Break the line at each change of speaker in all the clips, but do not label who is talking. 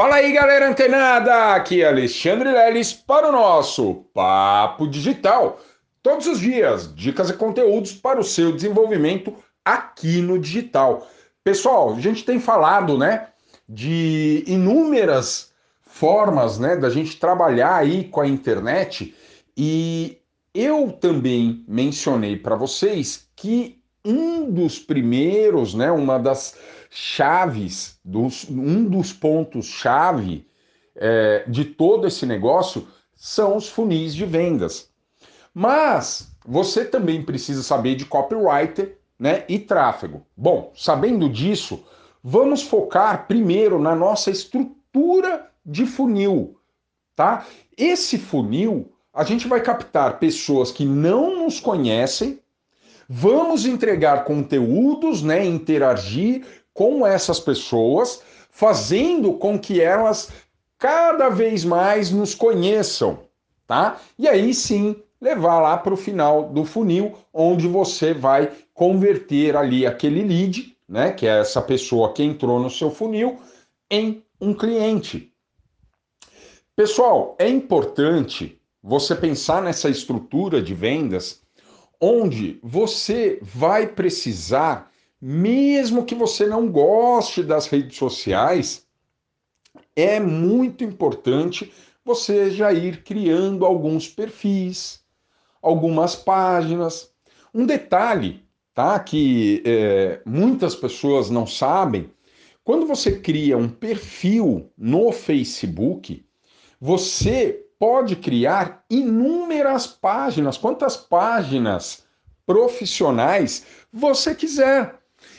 Fala aí, galera antenada! Aqui é Alexandre Leles para o nosso Papo Digital. Todos os dias, dicas e conteúdos para o seu desenvolvimento aqui no digital. Pessoal, a gente tem falado, né, de inúmeras formas, né, da gente trabalhar aí com a internet e eu também mencionei para vocês que um dos primeiros, né, uma das chaves, dos, um dos pontos-chave é, de todo esse negócio são os funis de vendas. Mas você também precisa saber de copywriter né, e tráfego. Bom, sabendo disso, vamos focar primeiro na nossa estrutura de funil. Tá? Esse funil, a gente vai captar pessoas que não nos conhecem, vamos entregar conteúdos, né, interagir com essas pessoas, fazendo com que elas cada vez mais nos conheçam, tá? E aí sim levar lá para o final do funil, onde você vai converter ali aquele lead, né, que é essa pessoa que entrou no seu funil, em um cliente. Pessoal, é importante você pensar nessa estrutura de vendas onde você vai precisar mesmo que você não goste das redes sociais, é muito importante você já ir criando alguns perfis, algumas páginas. Um detalhe, tá? Que é, muitas pessoas não sabem. Quando você cria um perfil no Facebook, você pode criar inúmeras páginas, quantas páginas profissionais você quiser.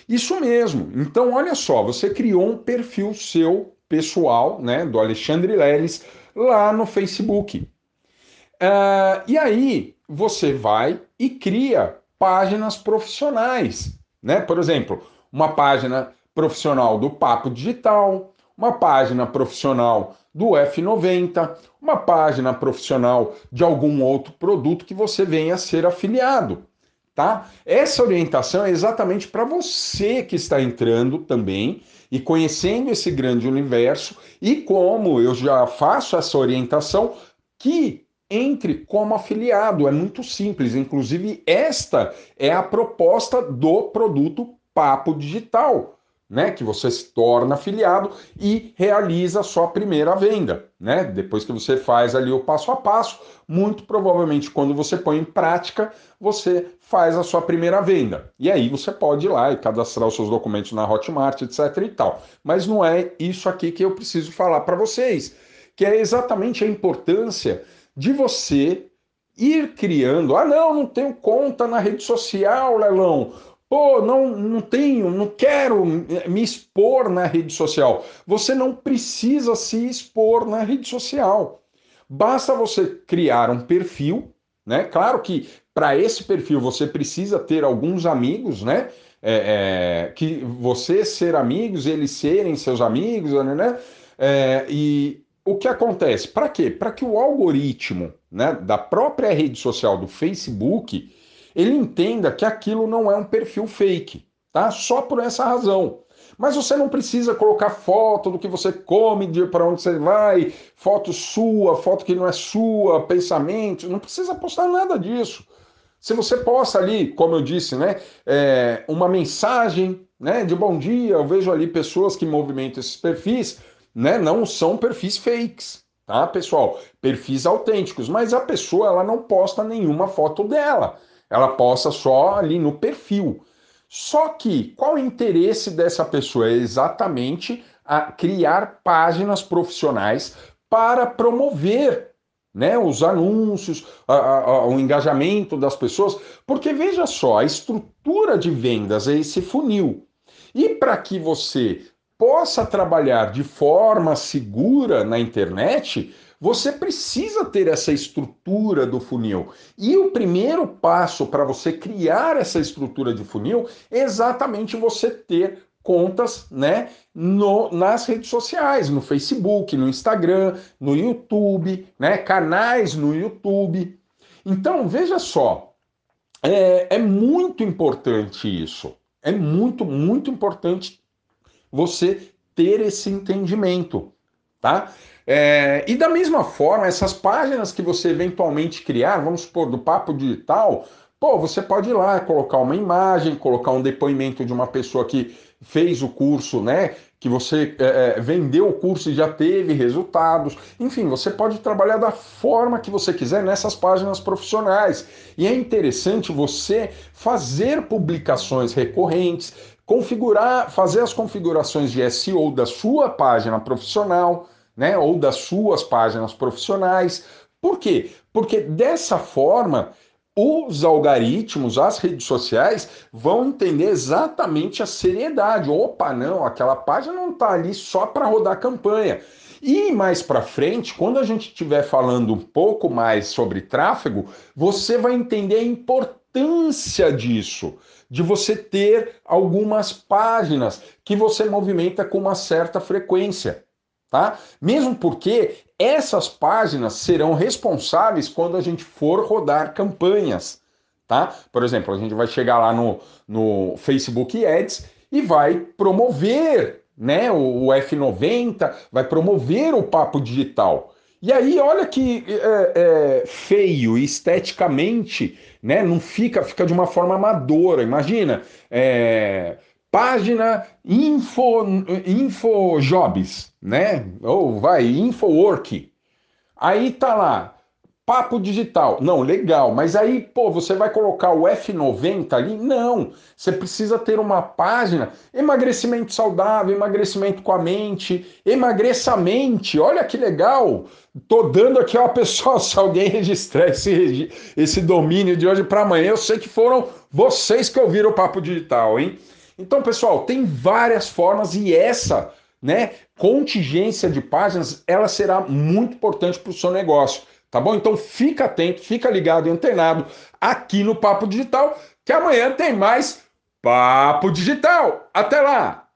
Isso mesmo. Então, olha só, você criou um perfil seu pessoal, né, do Alexandre Leles, lá no Facebook. Uh, e aí você vai e cria páginas profissionais, né? Por exemplo, uma página profissional do Papo Digital, uma página profissional do F90, uma página profissional de algum outro produto que você venha a ser afiliado tá? Essa orientação é exatamente para você que está entrando também e conhecendo esse grande universo e como eu já faço essa orientação que entre como afiliado, é muito simples, inclusive esta é a proposta do produto Papo Digital né, que você se torna afiliado e realiza a sua primeira venda, né? Depois que você faz ali o passo a passo, muito provavelmente quando você põe em prática, você faz a sua primeira venda. E aí você pode ir lá e cadastrar os seus documentos na Hotmart, etc e tal. Mas não é isso aqui que eu preciso falar para vocês, que é exatamente a importância de você ir criando. Ah, não, não tenho conta na rede social, Lelão Pô, não, não tenho, não quero me expor na rede social. Você não precisa se expor na rede social. Basta você criar um perfil, né? Claro que para esse perfil você precisa ter alguns amigos, né? É, é, que você ser amigos, eles serem seus amigos, né? né? É, e o que acontece? Para quê? Para que o algoritmo né, da própria rede social do Facebook ele entenda que aquilo não é um perfil fake, tá? Só por essa razão. Mas você não precisa colocar foto do que você come, de para onde você vai, foto sua, foto que não é sua, pensamento, não precisa postar nada disso. Se você posta ali, como eu disse, né, é, uma mensagem né, de bom dia, eu vejo ali pessoas que movimentam esses perfis, né, não são perfis fakes, tá, pessoal? Perfis autênticos, mas a pessoa ela não posta nenhuma foto dela ela posta só ali no perfil. Só que qual o interesse dessa pessoa? É exatamente a criar páginas profissionais para promover né, os anúncios, a, a, o engajamento das pessoas, porque veja só, a estrutura de vendas é esse funil. E para que você possa trabalhar de forma segura na internet, você precisa ter essa estrutura do funil. E o primeiro passo para você criar essa estrutura de funil é exatamente você ter contas, né, no, nas redes sociais, no Facebook, no Instagram, no YouTube, né, canais no YouTube. Então, veja só, é, é muito importante isso. É muito, muito importante você ter esse entendimento tá? É, e da mesma forma, essas páginas que você eventualmente criar, vamos supor, do Papo Digital, pô, você pode ir lá colocar uma imagem, colocar um depoimento de uma pessoa que fez o curso, né? Que você é, é vendeu o curso e já teve resultados. Enfim, você pode trabalhar da forma que você quiser nessas páginas profissionais. E é interessante você fazer publicações recorrentes, configurar, fazer as configurações de SEO da sua página profissional né, ou das suas páginas profissionais. Por quê? Porque dessa forma os algoritmos, as redes sociais vão entender exatamente a seriedade. Opa, não, aquela página não está ali só para rodar campanha. E mais para frente, quando a gente estiver falando um pouco mais sobre tráfego, você vai entender a importância disso, de você ter algumas páginas que você movimenta com uma certa frequência tá? Mesmo porque essas páginas serão responsáveis quando a gente for rodar campanhas, tá? Por exemplo, a gente vai chegar lá no, no Facebook Ads e vai promover, né, o, o F90, vai promover o papo digital. E aí, olha que é, é, feio, esteticamente, né? Não fica, fica de uma forma amadora. Imagina, é, página info, info jobs, né? Ou vai, infowork. Aí tá lá, papo digital. Não, legal, mas aí, pô, você vai colocar o F90 ali? Não. Você precisa ter uma página, emagrecimento saudável, emagrecimento com a mente, emagreça a mente. Olha que legal. Tô dando aqui, ó, pessoal, se alguém registrar esse, esse domínio de hoje para amanhã, eu sei que foram vocês que ouviram o papo digital, hein? Então, pessoal, tem várias formas e essa, né, contingência de páginas, ela será muito importante para o seu negócio, tá bom? Então, fica atento, fica ligado e antenado aqui no Papo Digital, que amanhã tem mais Papo Digital. Até lá!